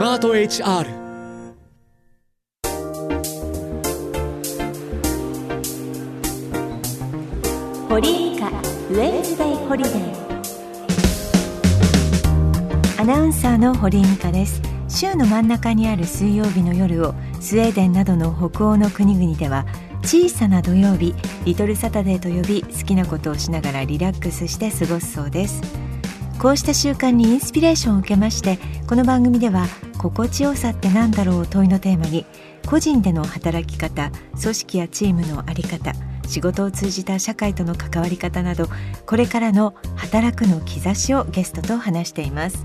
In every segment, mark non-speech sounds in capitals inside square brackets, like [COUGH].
マート HR 堀井美香ウェンズデイホリデー。アナウンサーの堀井美香です。週の真ん中にある水曜日の夜をスウェーデンなどの北欧の国々では小さな土曜日リトルサタデーと呼び好きなことをしながらリラックスして過ごすそうです。こうした習慣にインスピレーションを受けましてこの番組では心地よさって何だろう問いのテーマに個人での働き方組織やチームの在り方仕事を通じた社会との関わり方などこれからの働くの兆しをゲストと話しています。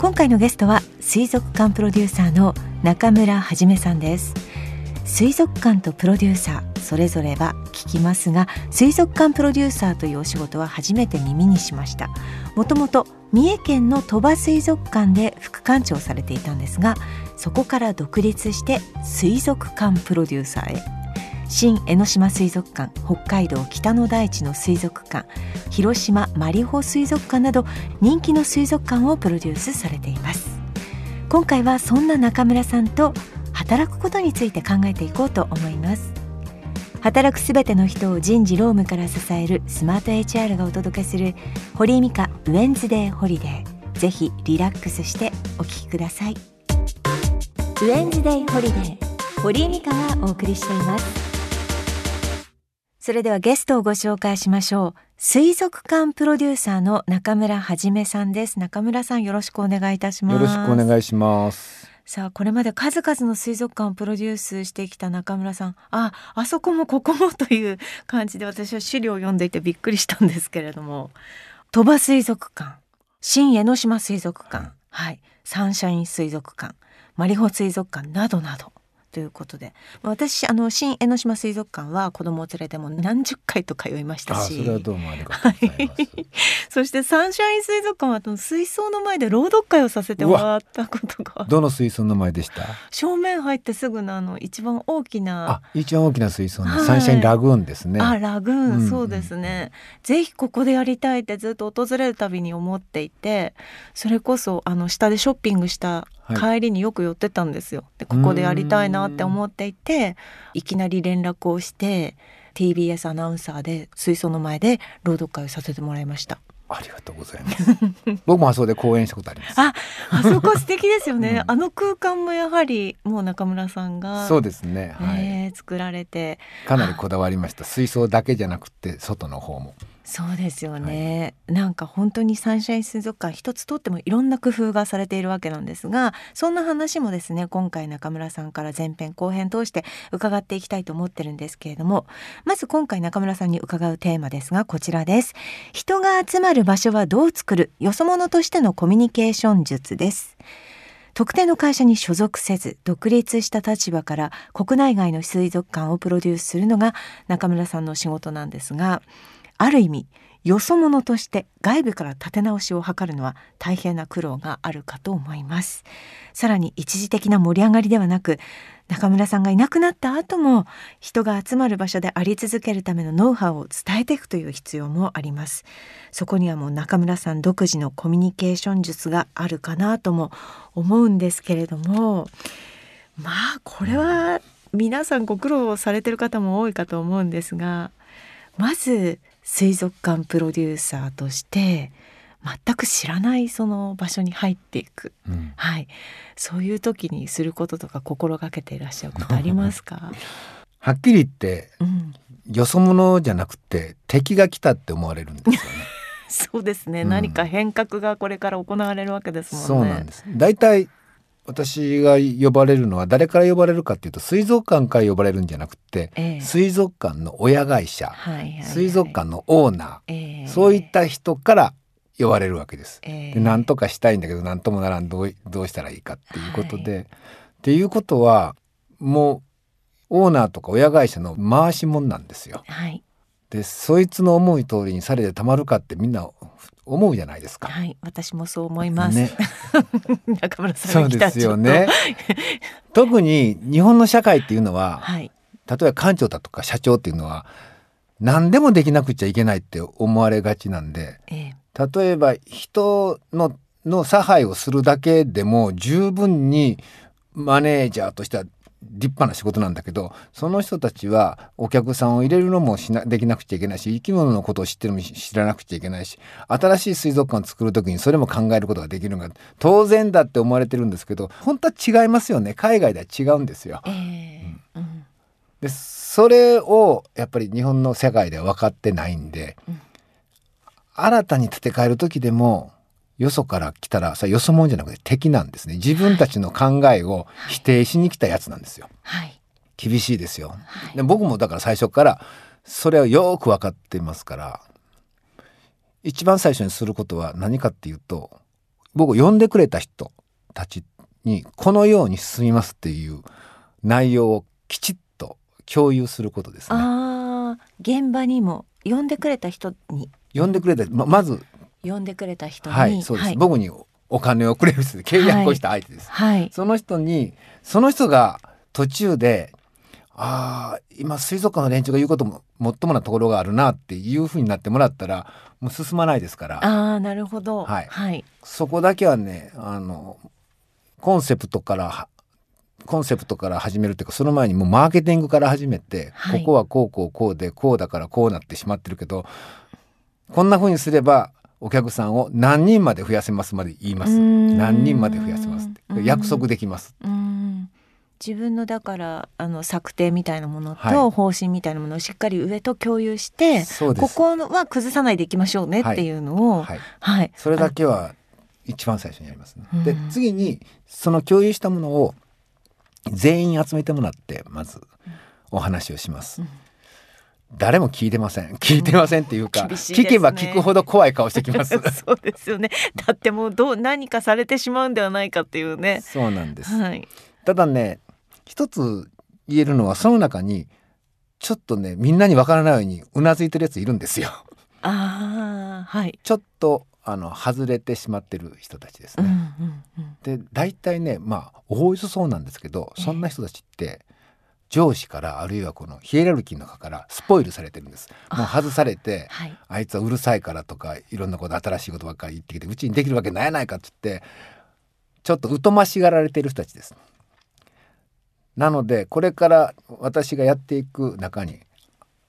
今回のゲストは水族館プロデューサーの中村はじめさんです。水族館とプロデューサーそれぞれは聞きますが水族館プロデューサーというお仕事は初めて耳にしました。もともと三重県の鳥羽水族館で副館長されていたんですがそこから独立して水族館プロデューサーへ。新江ノ島水族館北海道北の大地の水族館広島マリホ水族館など人気の水族館をプロデュースされています。今回はそんな中村さんと働くことについて考えていこうと思います。働くすべての人を人事労務から支えるスマート HR がお届けする堀井美香ウェンズデーホリデー。ぜひリラックスしてお聞きください。ウェンズデーホリデー堀井美香がお送りしています。それではゲストをご紹介しましょう。水族館プロデューサーの中村はじめさんです。中村さんよろしくお願いいたします。よろしくお願いします。さあこれまで数々の水族館をプロデュースしてきた中村さん。ああそこもここもという感じで私は資料を読んでいてびっくりしたんですけれども。鳥羽水族館。新江ノ島水族館、はい、サンシャイン水族館。マリホ水族館。などなど。ということで。私あの新江ノ島水族館は子供を連れても何十回と通いましたし。それはどうもありがとうございます、はい、[LAUGHS] そしてサンシャイン水族館は水槽の前で朗読会をさせてもらったことが。どの水槽の前でした？正面入ってすぐのあの一番大きな。あ一番大きな水槽の、はい、サンシャインラグーンですね。あラグーン、うんうん、そうですね。ぜひここでやりたいってずっと訪れるたびに思っていてそれこそあの下でショッピングした帰りによく寄ってたんですよ。でここでやりたいなって思っていていきなり連絡をして TBS アナウンサーで水槽の前で朗読会をさせてもらいました。ありがとうございます。[LAUGHS] 僕もあそこで講演したことあります。あ、あそこ素敵ですよね。[LAUGHS] うん、あの空間もやはりもう中村さんがそうですね。はい、えー、作られてかなりこだわりました。水槽だけじゃなくて外の方も。そうですよね、はい、なんか本当にサンシャイン水族館一つとってもいろんな工夫がされているわけなんですがそんな話もですね今回中村さんから前編後編通して伺っていきたいと思ってるんですけれどもまず今回中村さんに伺うテーマですがこちらです。人が集まる場所はどう作るよそ者としてのコミュニケーション術です。特定の会社に所属せず独立した立場から国内外の水族館をプロデュースするのが中村さんの仕事なんですがある意味よそ者として外部から立て直しを図るのは大変な苦労があるかと思います。さらに一時的な盛り上がりではなく中村さんがいなくなった後も人が集まる場所であり続けるためのノウハウを伝えていくという必要もあります。そこにはもう中村さん独自のコミュニケーション術があるかなとも思うんですけれどもまあこれは皆さんご苦労されてる方も多いかと思うんですがまず水族館プロデューサーとして全く知らないその場所に入っていく、うん、はい、そういう時にすることとか心がけていらっしゃることありますか？[LAUGHS] はっきり言って、うん、よそ者じゃなくて敵が来たって思われるんですよね。[LAUGHS] そうですね、うん、何か変革がこれから行われるわけですもんね。そうなんです。大体私が呼ばれるのは誰から呼ばれるかっていうと水族館から呼ばれるんじゃなくて、えー、水族館の親会社、はいはいはい、水族館のオーナー、えー、そういった人から呼ばれるわけです。えー、で何とかしたいんだけど何ともならんどうどうしたらいいかっていうことで、はい、っていうことはもうオーナーとか親会社の回し者なんですよ。はい、でそいつの思い通りにされてたまるかってみんな思うじゃないですか。はい、私もそう思います。ね、[LAUGHS] 中村さんそうですよね。[LAUGHS] 特に日本の社会っていうのは、はい、例えば館長だとか社長っていうのは何でもできなくちゃいけないって思われがちなんで、ええ、例えば人のの差配をするだけでも十分にマネージャーとしては立派な仕事なんだけどその人たちはお客さんを入れるのもしなできなくちゃいけないし生き物のことを知ってるのも知らなくちゃいけないし新しい水族館を作る時にそれも考えることができるのが当然だって思われてるんですけど本当は違いますよね。海外では違うんですよ。えーうん、でそれをやっぱり日本の世界では分かってないんで、うん、新たに建て替える時でもよそから来たらそれよそもんじゃなくて敵なんですね。自分たちの考えを否定しに来たやつなんですよ、はい、厳しいですよ、はい、で僕もだから最初からそれをよく分かってますから一番最初にすることは何かっていうと僕を呼んでくれた人たちにこのように進みますっていう内容をきちっと共有することですね。あ現場にも呼んでくれた人に。呼んでくれたままず呼んでくれた人に、はい、そうです、はい、僕にお金をくれる人で契約をした相手です、はい、その人にその人が途中でああ今水族館の連中が言うことももっともなところがあるなっていうふうになってもらったらもう進まないですから。ああなるほど、はい、はい、そこだけはねあのコンセプトからコンセプトから始めるっていうかその前にもうマーケティングから始めて、はい、ここはこうこうこうでこうだからこうなってしまってるけどこんなふうにすればお客さんを何人まで増やせますまで言います。何人まで増やせます約束できます自分のだからあの策定みたいなものと方針みたいなものをしっかり上と共有して、はい、ここは崩さないでいきましょうねっていうのを、はい、はい、それだけは一番最初にやります、ね、で次にその共有したものを全員集めてもらってまずお話をします。うん誰も聞いてません。[LAUGHS] 聞いてませんっていうか、うんね、聞けば聞くほど怖い顔してきます。[LAUGHS] そうですよね。だってもうどう何かされてしまうんではないかっていうね。そうなんです、はい、ただね一つ言えるのはその中にちょっとねみんなにわからないようにうなずいてるやついるんですよ。ああはい。ちょっとあの外れてしまってる人たちですね、うんうんうん、で大体ねまあおおよそそうなんですけどそんな人たちって、えー上司からあるいはこのヒエラルキーの中からスポイルされてるんです。もう外されてあはい、あいつはうるさいからとかいろんなこと新しいことばっかり言ってきてうちにできるわけないやないかって言ってちょっと疎ましがられてる人たちです。なのでこれから私がやっていく中に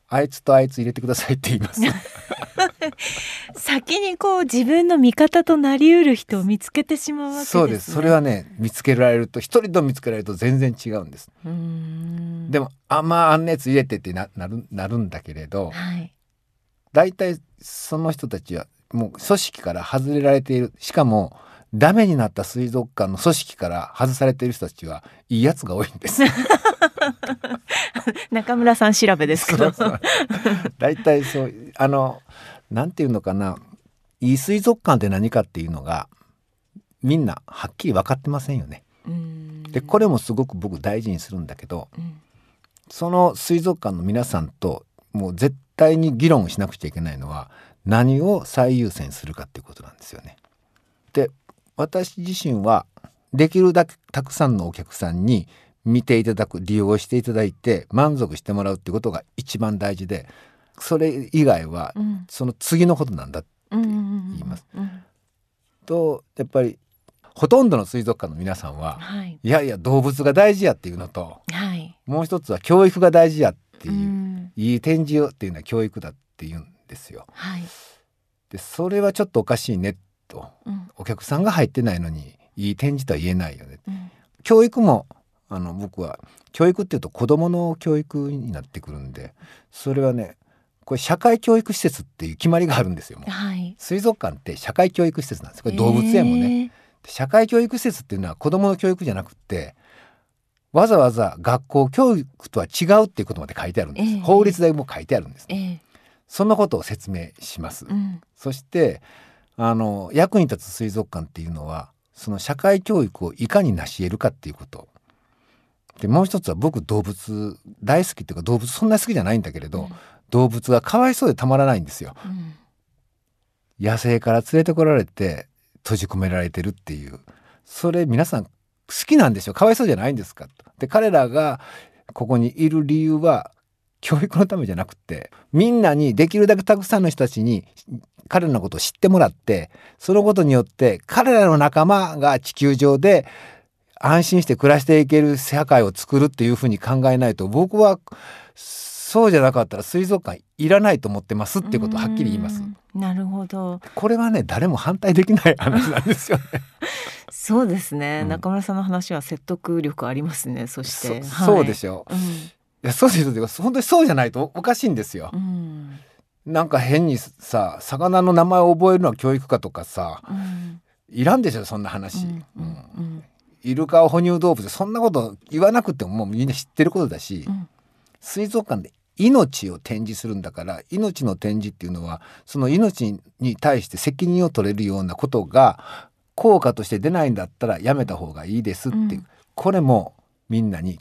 あいつとあいつ入れてくださいって言います [LAUGHS] [LAUGHS] 先にこう自分の味方となりうる人を見つけてしまうわけです、ね、そうです。それはね見つけられると一人と見つけられると全然違うんです。でもあまああんなやつ入れてってななるなるんだけれど、はい、大体その人たちはもう組織から外れられている。しかもダメになった水族館の組織から外されている人たちはいいやつが多いんです。[LAUGHS] 中村さん調べですけど。大体そうあのなんていうのかないい水族館って何かっていうのがみんなはっきり分かってませんよね。でこれもすごく僕大事にするんだけど、うん、その水族館の皆さんともう絶対に議論しなくちゃいけないのは何を最優先するかっていうことなんですよね。で私自身はできるだけたくさんのお客さんに見ていただく利用していただいて満足してもらうってことが一番大事でそれ以外はその次のことなんだって言います。とやっぱりほとんどの水族館の皆さんは、はい、いやいや動物が大事やっていうのと、はい、もう一つは教育が大事やっていう、いい展示をっていうのは教育だっていうんですよ。はい、でそれはちょっとおかしいねと、うん、お客さんが入ってないのにいい展示とは言えないよね。うん、教育もあの僕は教育っていうと子どもの教育になってくるんでそれはねこれ社会教育施設っていう決まりがあるんですよ。はい、水族館って社会教育施設なんです。これ動物園もね。社会教育施設っていうのは子どもの教育じゃなくてわざわざ学校教育とは違うっていうことまで書いてあるんです。法律でも書いてあるんです、ね、そんなことを説明します。うん、そしてあの役に立つ水族館っていうのはその社会教育をいかに成し得るかっていうこと。でもう一つは僕動物大好きっていうか動物そんな好きじゃないんだけれど、うん、動物がかわいそうでたまらないんですよ、うん、野生から連れてこられて閉じ込められてるっていう。それ皆さん好きなんでしょ？かわいそうじゃないんですか？で彼らがここにいる理由は教育のためじゃなくてみんなにできるだけたくさんの人たちに彼らのことを知ってもらってそのことによって彼らの仲間が地球上で安心して暮らしていける社会を作るっていうふうに考えないと僕はそうじゃなかったら水族館いらないと思ってますっていうことをはっきり言います。なるほど。これはね誰も反対できない話なんですよね。[LAUGHS] そうですね、うん、中村さんの話は説得力ありますね。そして、そはい、そうでしょう。うん、いやそうです本当にそうじゃないとおかしいんですよ。うん、なんか変にさ魚の名前を覚えるのは教育かとかさ、いらんでしょそんな話。うんイルカは哺乳動物そんなこと言わなくてももうみんな知ってることだし、水族館で命を展示するんだから命の展示っていうのはその命に対して責任を取れるようなことが効果として出ないんだったらやめた方がいいですっていう、うん、これもみんなに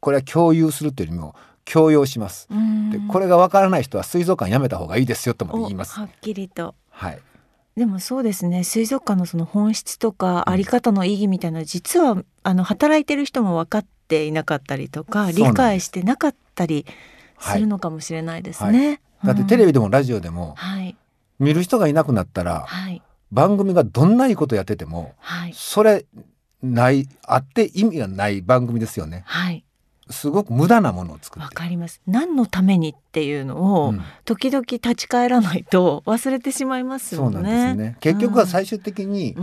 これは共有するというよりも強要します。でこれがわからない人は水族館やめた方がいいですよとも言います。はっきりと。はい。でもそうですね水族館のその本質とかあり方の意義みたいな、実はあの働いてる人も分かっていなかったりとか理解してなかったりするのかもしれないですね。はい。はい、だってテレビでもラジオでも、はい、見る人がいなくなったら、はい、番組がどんないいことやってても、はい、それないあって意味がない番組ですよね。はい。すごく無駄なものを作って。わかります。何のためにっていうのを、うん、時々立ち返らないと [LAUGHS] 忘れてしまいますよね。そうなんですね。結局は最終的に、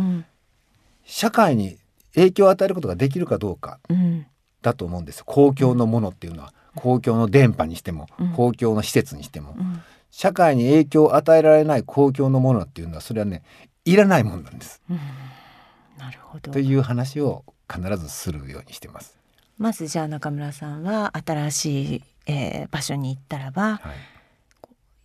社会に影響を与えることができるかどうかだと思うんですよ。公共のものっていうのは。公共の電波にしても、公共の施設にしても、社会に影響を与えられない公共のものっていうのはそれはねいらないものなんです。なるほど。という話を必ずするようにしてます。まずじゃあ中村さんは新しい、えー、場所に行ったらば、は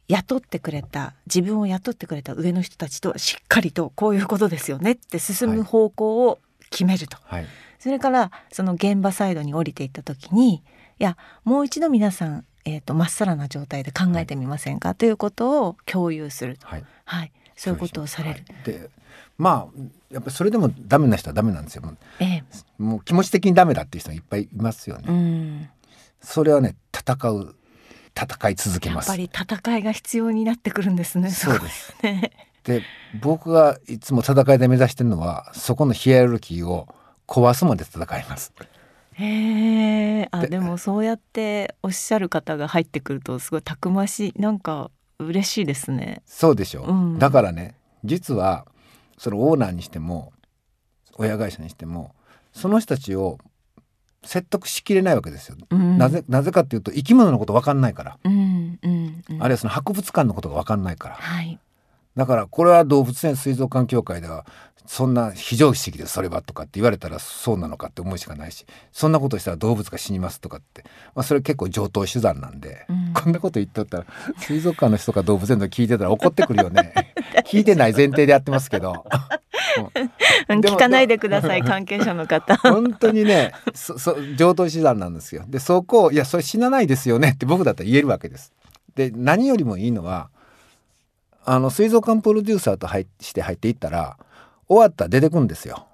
い、雇ってくれた自分を雇ってくれた上の人たちとしっかりとこういうことですよねって進む方向を決めると、はい、それからその現場サイドに降りていった時にいやもう一度皆さんえーと、まっさらな状態で考えてみませんか、はい、ということを共有する、はい、はい、そういうことをされる。でまあやっぱりそれでもダメな人はダメなんですよ。ええ、もう気持ち的にダメだっていう人いっぱいいますよね。うん、それはね戦う戦い続けます。やっぱり戦いが必要になってくるんですね。そうです。[LAUGHS] ね、で僕がいつも戦いで目指してるのはそこのヒエラルキーを壊すまで戦います。へえあでもそうやっておっしゃる方が入ってくるとすごいたくましいなんか嬉しいですね。そうでしょう、うん、だからね実はそのオーナーにしても親会社にしてもその人たちを説得しきれないわけですよ、うん、なぜなぜかっていうと生き物のこと分かんないから、うんうんうん、あるいはその博物館のことが分かんないから、はい、だからこれは動物園水族館協会ではそんな非常識でそれはとかって言われたらそうなのかって思うしかないしそんなことしたら動物が死にますとかって、まあ、それ結構上等手段なんで、うん、こんなこと言っとったら水族館の人か動物園の聞いてたら怒ってくるよね。[LAUGHS] 聞いてない前提でやってますけど。聞かないでください関係者の方。[LAUGHS] 本当にねそそ上等手段なんですよ。でそこをいやそれ死なないですよねって僕だったら言えるわけです。で何よりもいいのはあの水族館プロデューサーと入して入っていったら終わったら出てくんですよ。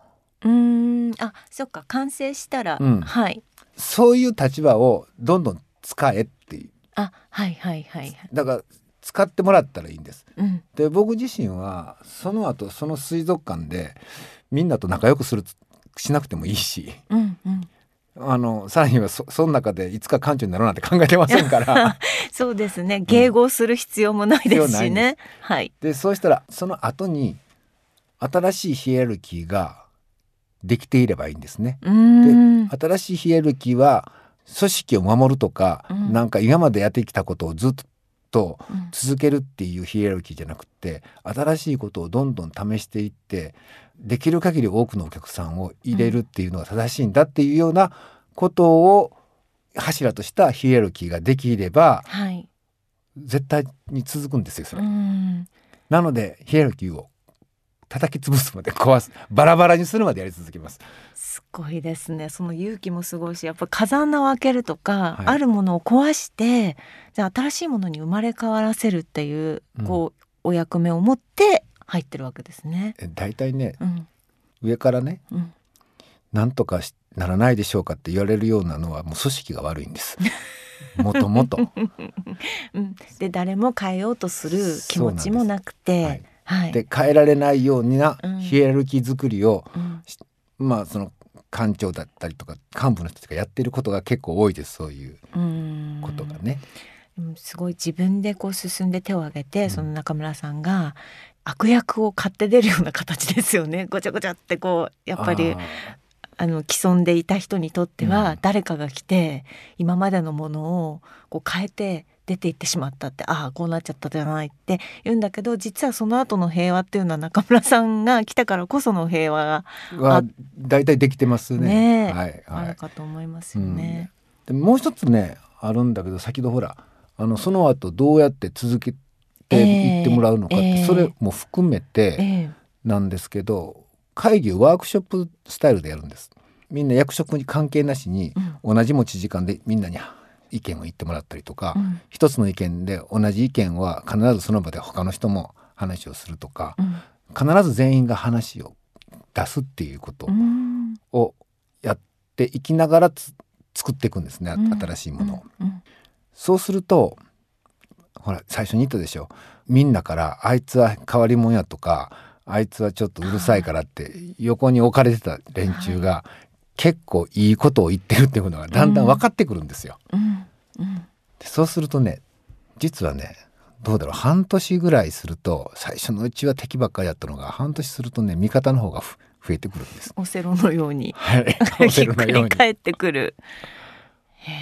うん。あそっか。完成したら、うん、はい。そういう立場をどんどん使えっていう。あはいはいはい、だから使ってもらったらいいんです。うん、で僕自身はその後その水族館でみんなと仲良くするしなくてもいいし、うんうん、あのさらにはそその中でいつか館長になろうなんて考えてませんから。[LAUGHS] そうですね。迎合する必要もないですしね。うん、はい、でそうしたらその後に新しいヒエラルキーができていればいいんですね。で新しいヒエラルキーは組織を守るとか、うん、なんか今までやってきたことをずっと続けるっていうヒエラルキーじゃなくて新しいことをどんどん試していってできる限り多くのお客さんを入れるっていうのが正しいんだっていうようなことを柱としたヒエラルキーができれば、はい、絶対に続くんですよそれ。なのでヒエラルキーを叩き潰すまで壊す。バラバラにするまでやり続けます。すごいですね。その勇気もすごいしやっぱ風穴を開けるとか、はい、あるものを壊してじゃあ新しいものに生まれ変わらせるっていう、うん、こうお役目を持って入ってるわけですね。大体ね、うん、上からね、うん、なんとかならないでしょうかって言われるようなのはもう組織が悪いんです。もともと。で誰も変えようとする気持ちもなくて。はい、で変えられないようなヒエラルキー作りを、うん、まあその官庁だったりとか幹部の人たちがやってることが結構多いですそういうことがね。すごい自分でこう進んで手を挙げて、うん、その中村さんが悪役を買って出るような形ですよね。[LAUGHS] ごちゃごちゃってこうやっぱりあの既存でいた人にとっては誰かが来て、今までのものをこう変えて出ていってしまったってああこうなっちゃったじゃないって言うんだけど実はその後の平和っていうのは中村さんが来たからこその平和がは大体できてますね。ねはい、はい、あるかと思いますよね。うん、でもう一つねあるんだけど先ほどほらあのその後どうやって続けていってもらうのかって、えー、それも含めてなんですけど、会議をワークショップスタイルでやるんです。みんな役職に関係なしに、同じ持ち時間でみんなに意見を言ってもらったりとか、うん、一つの意見で同じ意見は必ずその場で他の人も話をするとか、うん、必ず全員が話を出すっていうことをやっていきながら作っていくんですね、新しいものを。そうするとほら最初に言ったでしょ。みんなからあいつは変わり者やとかあいつはちょっとうるさいからって横に置かれてた連中が結構いいことを言ってるっていうのがだんだん分かってくるんですよ。うんうん、でそうするとね実はねどうだろう半年ぐらいすると最初のうちは敵ばっかりやったのが半年するとね味方の方が増えてくるんです。オセロのように、はい、オセロのように返ってくる。へ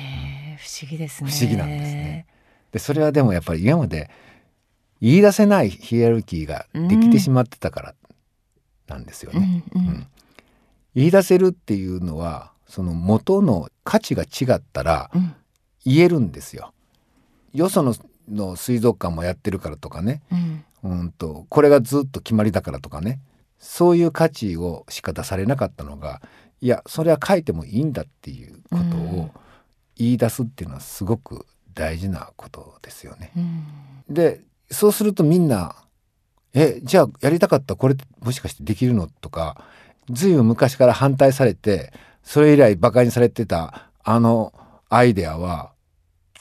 え不思議ですね。不思議なんですね。でそれはでもやっぱり今まで言い出せないヒエラルキーができてしまってたからなんですよね。うん、うんうん言い出せるっていうのはその元の価値が違ったら言えるんですよ。よそのの水族館もやってるからとかね、うん、うんとこれがずっと決まりだからとかねそういう価値をしか出されなかったのがいやそれは書いてもいいんだっていうことを言い出すっていうのはすごく大事なことですよね。うん、でそうするとみんな「えじゃあやりたかったこれもしかしてできるの?」とかずいぶん昔から反対されてそれ以来馬鹿にされてたあのアイデアは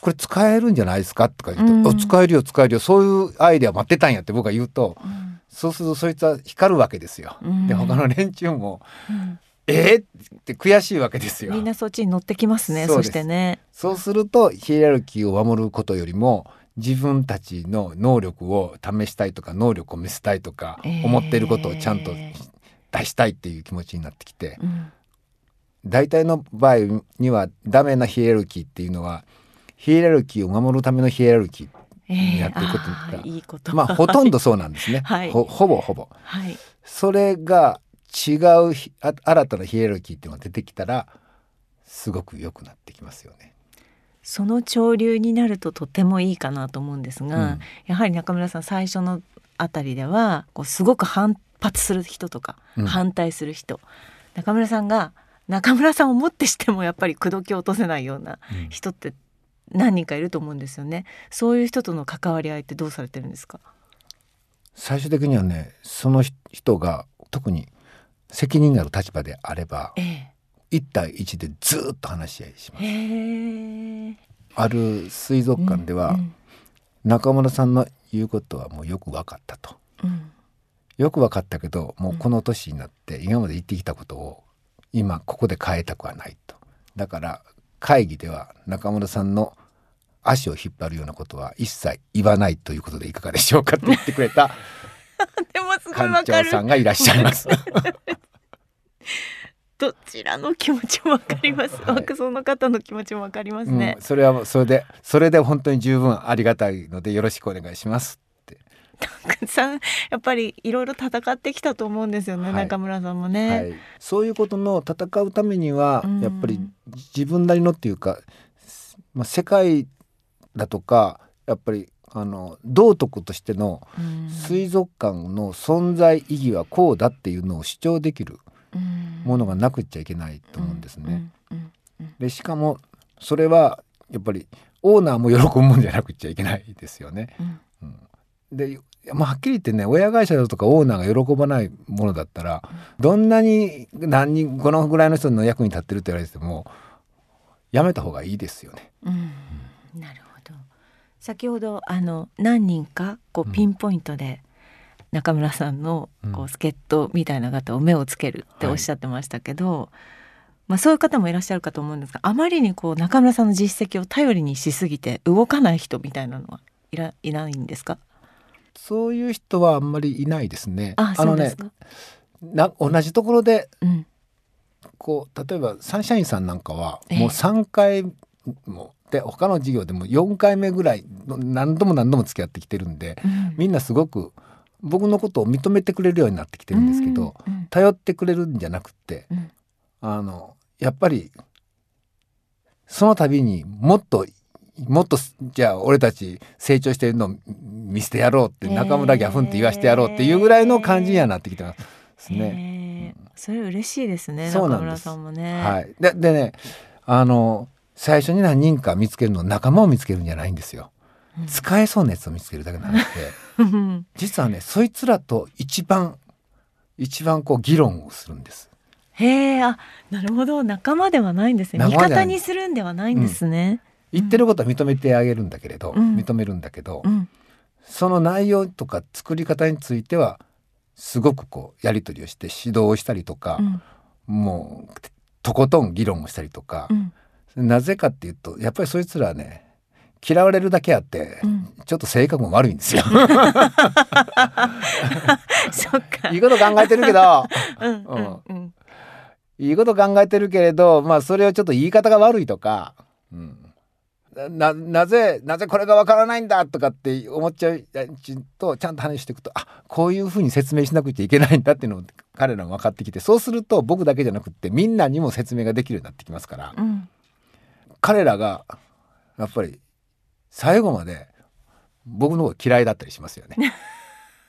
これ使えるんじゃないですかとか言うと、うん、使えるよ使えるよそういうアイデア待ってたんやって僕が言うと、うん、そうするとそいつは光るわけですよ。うん、で他の連中も、うん、えー、って悔しいわけですよ。みんなそっちに乗ってきますねそしてね。そうするとヒエラルキーを守ることよりも自分たちの能力を試したいとか能力を見せたいとか思っていることをちゃんと出したいっていう気持ちになってきて、うん、大体の場合にはダメなヒエラルキーっていうのはヒエラルキーを守るためのヒエラルキーにやっていくことが、えー、いいこと。まあほとんどそうなんですね、[LAUGHS] はい、ほほぼほぼ、はい、それが違う新たなヒエラルキーっていうのが出てきたらすごく良くなってきますよね。その潮流になるととてもいいかなと思うんですが、うん、やはり中村さん最初のあたりではこうすごく反発する人とか、反対する人。中村さんが中村さんをもってしてもやっぱり口説き落とせないような人って何人かいると思うんですよね。そういう人との関わり合いってどうされてるんですか？最終的にはねその人が特に責任がある立場であれば、ええ、1対1でずっと話し合いします。ある水族館では、うんうん、中村さんの言うことはもうよく分かったと。うんよく分かったけどもうこの年になって今まで言ってきたことを今ここで変えたくはないと。だから会議では中村さんの足を引っ張るようなことは一切言わないということでいかがでしょうかって言ってくれた [LAUGHS] 館長さんがいらっしゃいます。[LAUGHS] どちらの気持ちもわかります。はい、枠の方の気持ちもわかりますね、うん、それはそれでそれで本当に十分ありがたいのでよろしくお願いしますたくさんやっぱりいろいろ戦ってきたと思うんですよね、はい、中村さんもね、はい、そういうことの戦うためには、やっぱり自分なりのっていうか、まあ、世界だとかやっぱりあの道徳としての水族館の存在意義はこうだっていうのを主張できるものがなくっちゃいけないと思うんですね。でしかもそれはやっぱりオーナーも喜ぶもんじゃなくちゃいけないですよね。うん、でまあ、はっきり言ってね親会社だとかオーナーが喜ばないものだったらどんなに何人このぐらいの人の役に立ってるって言われてもやめた方がいいですよね。うん、なるほど。先ほどあの何人かこうピンポイントで、中村さんのこう助っ人みたいな方を目をつけるっておっしゃってましたけど、はい、まあ、そういう方もいらっしゃるかと思うんですがあまりにこう中村さんの実績を頼りにしすぎて動かない人みたいなのはいらいないんですか？そういう人はあんまりいないですね。あのねな同じところで、うん、こう例えばサンシャインさんなんかはもう3回も、で他の事業でも4回目ぐらい何度も何度も付き合ってきてるんで、うん、みんなすごく僕のことを認めてくれるようになってきてるんですけど、うんうん、頼ってくれるんじゃなくて、うん、あのやっぱりその度にもっともっとじゃあ俺たち成長してるの見せてやろうって中村ギャフンって言わしてやろうっていうぐらいの感じにはなってきてますね。それ嬉しいですね中村さんもね。はい、ででねあの最初に何人か見つけるの仲間を見つけるんじゃないんですよ。うん、使えそうなやつを見つけるだけなので [LAUGHS] 実はねそいつらと一番一番こう議論をするんです。へえあなるほど仲間ではないんですね味方にするんではないんですね。うん言ってることは認めてあげるんだけれど、うん、認めるんだけど、うん、その内容とか作り方についてはすごくこうやり取りをして指導をしたりとか、うん、もうとことん議論をしたりとか、なぜかっていうとやっぱりそいつらね嫌われるだけあって、ちょっと性格も悪いんですよ。[LAUGHS] そっか。いいこと考えてるけど、いいこと考えてるけれど、まあそれをちょっと言い方が悪いとか、うん、ななぜなぜこれがわからないんだとかって思っちゃうとちゃんと話していくとあこういうふうに説明しなくちゃいけないんだっていうのを [LAUGHS] 彼らも分かってきてそうすると僕だけじゃなくってみんなにも説明ができるようになってきますから、うん、彼らがやっぱり最後まで僕の方が嫌いだったりしますよね。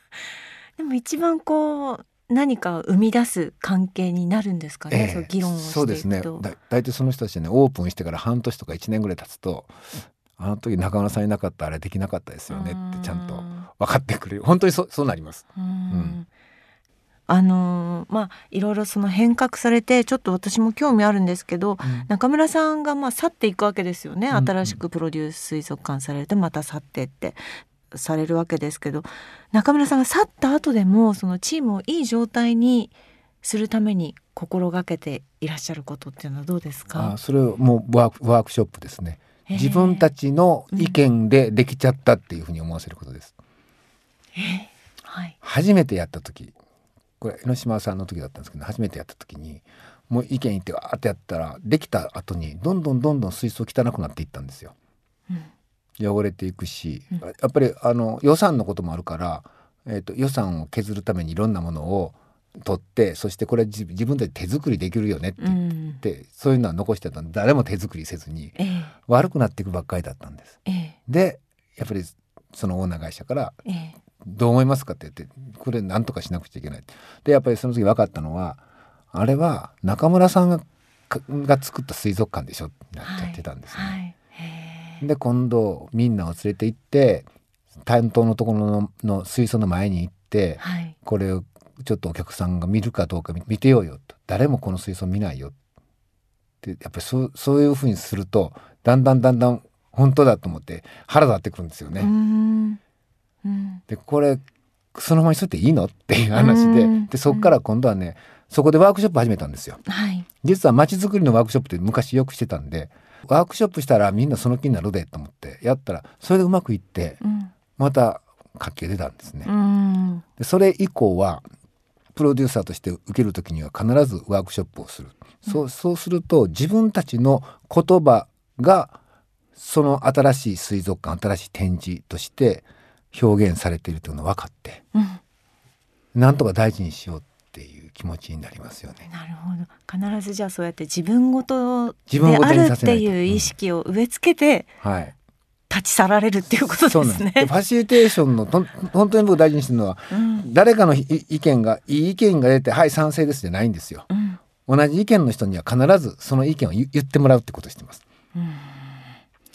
[LAUGHS] でも一番こう何か生み出す関係になるんですかね、えー、そう議論をそうですね。だ大体その人たちねオープンしてから半年とか1年ぐらい経つとあの時中村さんいなかったあれできなかったですよねってちゃんと分かってくれる。本当にそそうなります。うん。あのー、まあいろいろその変革されてちょっと私も興味あるんですけど、うん、中村さんがまあ去っていくわけですよね、新しくプロデュース水族館されてまた去ってってされるわけですけど中村さんが去った後でもそのチームをいい状態にするために心がけていらっしゃることっていうのはどうですか？あそれもワークワークショップですね。自分たちの意見でできちゃったっていうふうに思わせることです、はい、初めてやった時これ江ノ島さんの時だったんですけど初めてやった時にもう意見言ってわーってやったらできた後にどんどんどんどん水槽汚くなっていったんですよ。うん汚れていくし、うん、やっぱりあの予算のこともあるから、えーと、予算を削るためにいろんなものを取ってそしてこれ自分たち手作りできるよねって言って、うん、そういうのは残してた誰も手作りせずに、えー、悪くなっていくばっかりだったんです。えー、でやっぱりそのオーナー会社から「どう思いますか?」って言ってこれ何とかしなくちゃいけない。でやっぱりその時分かったのはあれは中村さんがが作った水族館でしょってなっちゃってたんですね。はいはいで今度みんなを連れて行って担当のところのの水槽の前に行って、はい、これをちょっとお客さんが見るかどうか見てようよと。誰もこの水槽見ないよって。やっぱりそうそういうふうにするとだんだんだんだん本当だと思って腹立ってくるんですよね。うん。でこれそのままにしとっていいのっていう話ででそこから今度はねそこでワークショップ始めたんですよ。はい、実は街づくりのワークショップって昔よくしてたんでワークショップしたらみんなその気になるでと思ってやったらそれでうまくいって、また活気が出たんですね。でそれ以降はプロデューサーとして受ける時には必ずワークショップをする。そうそうすると自分たちの言葉がその新しい水族館新しい展示として表現されているというのが分かって、うん、なんとか大事にしよう気持ちになりますよね。なるほど必ずじゃあそうやって自分ごとであるっていう意識を植え付けて、うん、はい立ち去られるっていうことですね。ファシリテーションのと本当に僕大事にしてるのは、うん、誰かの意見がいい意見が出てはい賛成ですじゃないんですよ、うん、同じ意見の人には必ずその意見を言ってもらうってことしてます。うん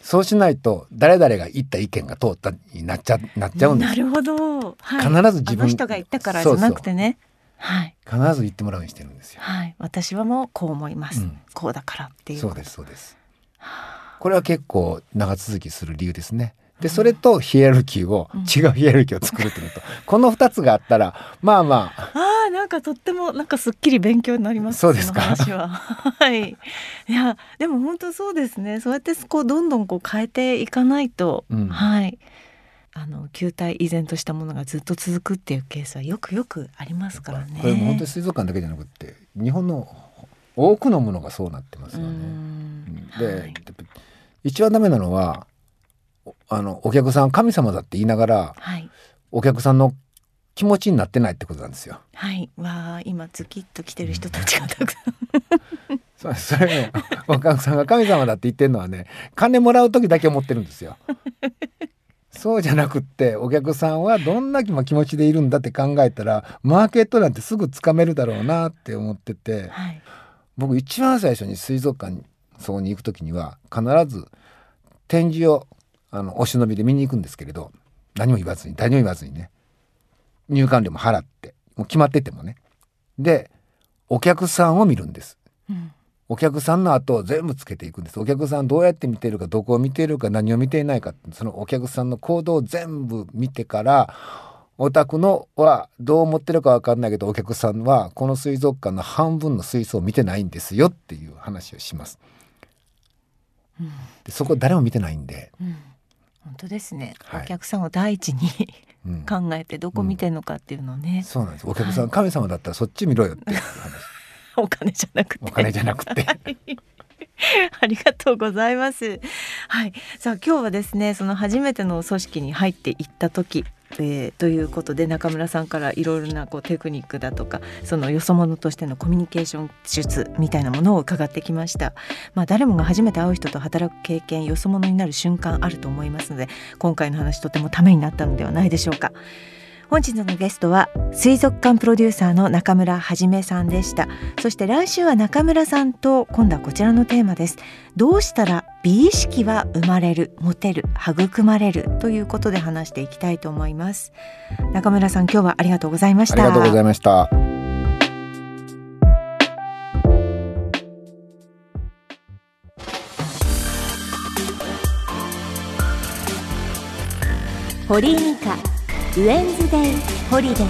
そうしないと誰々が言った意見が通ったになっちゃなっちゃうんです。なるほど。はい、必ず自分の人が言ったからじゃなくてね。はい、必ず言ってもらうようにしてるんですよ。はい、私はもうこう思います。うん、こうだからっていう。そうですそうです。これは結構長続きする理由ですね。でそれとヒエラルキーを、うん、違うヒエラルキーを作るというと、[LAUGHS] この2つがあったらまあまあ。あなんかとってもなんかすっきり勉強になりますそうですか？[LAUGHS] はい。いやでも本当そうですね。そうやってこうどんどんこう変えていかないと、うん、はいあの球体依然としたものがずっと続くっていうケースはよくよくありますからね。これも本当に水族館だけじゃなくて日本の多くのものがそうなってますよね。で、はい、一番ダメなのはあのお客さん神様だって言いながら、はい、お客さんの気持ちになってないってことなんですよ。はい、わあ今ズキッと来てる人たちがたくさん。そそれねお客さんが神様だって言ってるのはね金もらう時だけ思ってるんですよ。そうじゃなくってお客さんはどんな気持ちでいるんだって考えたらマーケットなんてすぐつかめるだろうなって思ってて、はい、僕一番最初に水族館にそこに行く時には必ず展示をあのお忍びで見に行くんですけれど何も言わずに何も言わずにね入館料も払ってもう決まっててもね。でお客さんを見るんです、うん、お客さんの後を全部つけていくんです。お客さんどうやって見てるかどこを見ているか何を見ていないか。そのお客さんの行動を全部見てからお宅のはどう思ってるか分かんないけどお客さんはこの水族館の半分の水槽を見てないんですよっていう話をします。うん、でそこ誰も見てないんで、うん、本当ですね、はい、お客さんを第一に考えてどこ見てるのかっていうのね、そうなんです。お客さん、はい、神様だったらそっち見ろよっていう話 [LAUGHS] お金じゃなくて。お金じゃなくて。[LAUGHS] [LAUGHS] ありがとうございます。はい、さあ今日はですね、その初めての組織に入っていった時。えー、ということで中村さんからいろいろなこうテクニックだとかそのよそ者としてのコミュニケーション術みたいなものを伺ってきました、まあ、誰もが初めて会う人と働く経験よそ者になる瞬間あると思いますので今回の話とてもためになったのではないでしょうか。本日のゲストは水族館プロデューサーの中村はじめさんでした。そして来週は中村さんと今度はこちらのテーマです。どうしたら美意識は生まれるモテる育まれるということで話していきたいと思います。中村さん今日はありがとうございました。ありがとうございました。堀井美香ウェンズデイホリデー。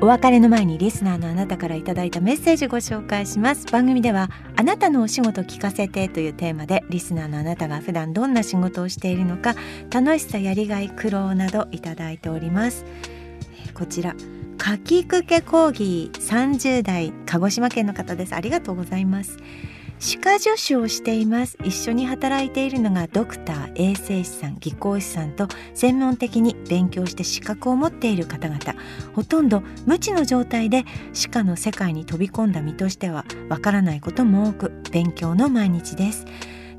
お別れの前にリスナーのあなたからいただいたメッセージご紹介します。番組ではあなたのお仕事聞かせてというテーマでリスナーのあなたが普段どんな仕事をしているのか楽しさやりがい苦労などいただいております。こちらかきくけ講義30代鹿児島県の方です。ありがとうございます。歯科助手をしています。一緒に働いているのがドクター衛生士さん技工士さんと専門的に勉強して資格を持っている方々。ほとんど無知の状態で歯科の世界に飛び込んだ身としてはわからないことも多く勉強の毎日です。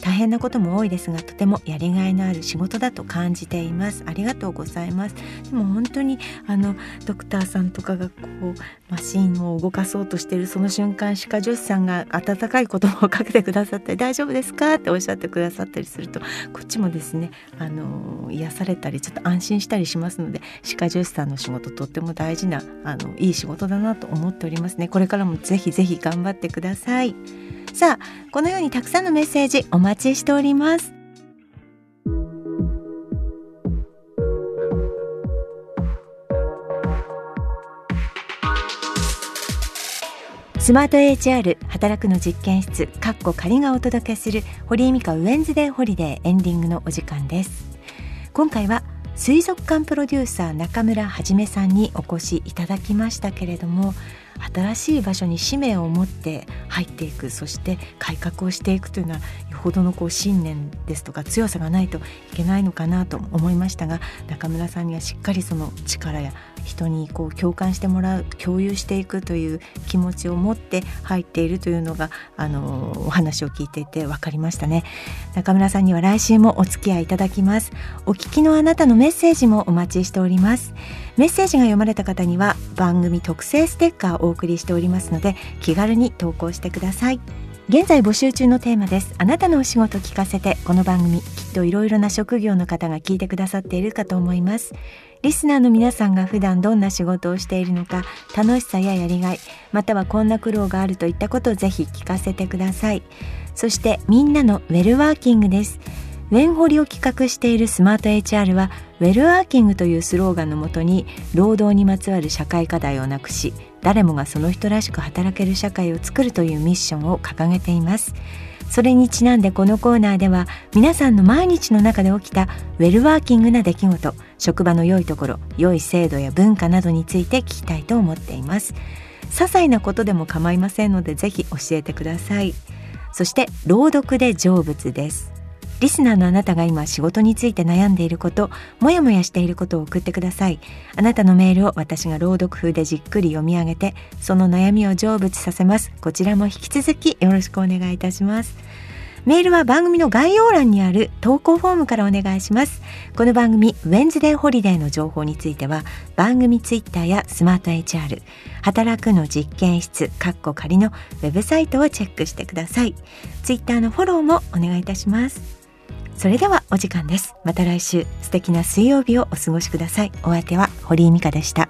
大変なことも多いですがとてもやりがいのある仕事だと感じています。ありがとうございます。でも本当にあのドクターさんとかがこうマシンを動かそうとしているその瞬間歯科助手さんが温かい言葉をかけてくださって大丈夫ですかっておっしゃってくださったりするとこっちもですねあの癒されたりちょっと安心したりしますので歯科助手さんの仕事とっても大事なあのいい仕事だなと思っておりますね。これからもぜひぜひ頑張ってください。さあこのようにたくさんのメッセージお待待ちしております。スマート HR 働くの実験室かっこ仮がお届けする堀井美香ウェンズデーホリデーエンディングのお時間です。今回は水族館プロデューサー中村はじめさんにお越しいただきましたけれども新しい場所に使命を持って入っていくそして改革をしていくというのはよほどのこう信念ですとか強さがないといけないのかなと思いましたが中村さんにはしっかりその力や人にこう共感してもらう共有していくという気持ちを持って入っているというのがあのお話を聞いていて分かりましたね。中村さんには来週もお付き合いいただきます。お聞きのあなたのメッセージもお待ちしております。メッセージが読まれた方には番組特製ステッカーをお送りしておりますので気軽に投稿してください。現在募集中のテーマです。あなたのお仕事聞かせてこの番組きっといろいろな職業の方が聞いてくださっているかと思います。リスナーの皆さんが普段どんな仕事をしているのか楽しさややりがいまたはこんな苦労があるといったことをぜひ聞かせてください。そしてみんなのウェルワーキングです。ウェンホリを企画しているスマート HR はウェルワーキングというスローガンのもとに労働にまつわる社会課題をなくし誰もがその人らしく働ける社会を作るというミッションを掲げています。それにちなんでこのコーナーでは皆さんの毎日の中で起きたウェルワーキングな出来事職場の良いところ良い制度や文化などについて聞きたいと思っています。些細なことでも構いませんのでぜひ教えてください。そして朗読で成仏です。リスナーのあなたが今仕事について悩んでいること、もやもやしていることを送ってください。あなたのメールを私が朗読風でじっくり読み上げて、その悩みを成仏させます。こちらも引き続きよろしくお願いいたします。メールは番組の概要欄にある投稿フォームからお願いします。この番組、ウェンズデーホリデーの情報については、番組ツイッターやスマート HR、働くの実験室、カッコ仮のウェブサイトをチェックしてください。ツイッターのフォローもお願いいたします。それではお時間です。また来週。素敵な水曜日をお過ごしください。お相手は堀井美香でした。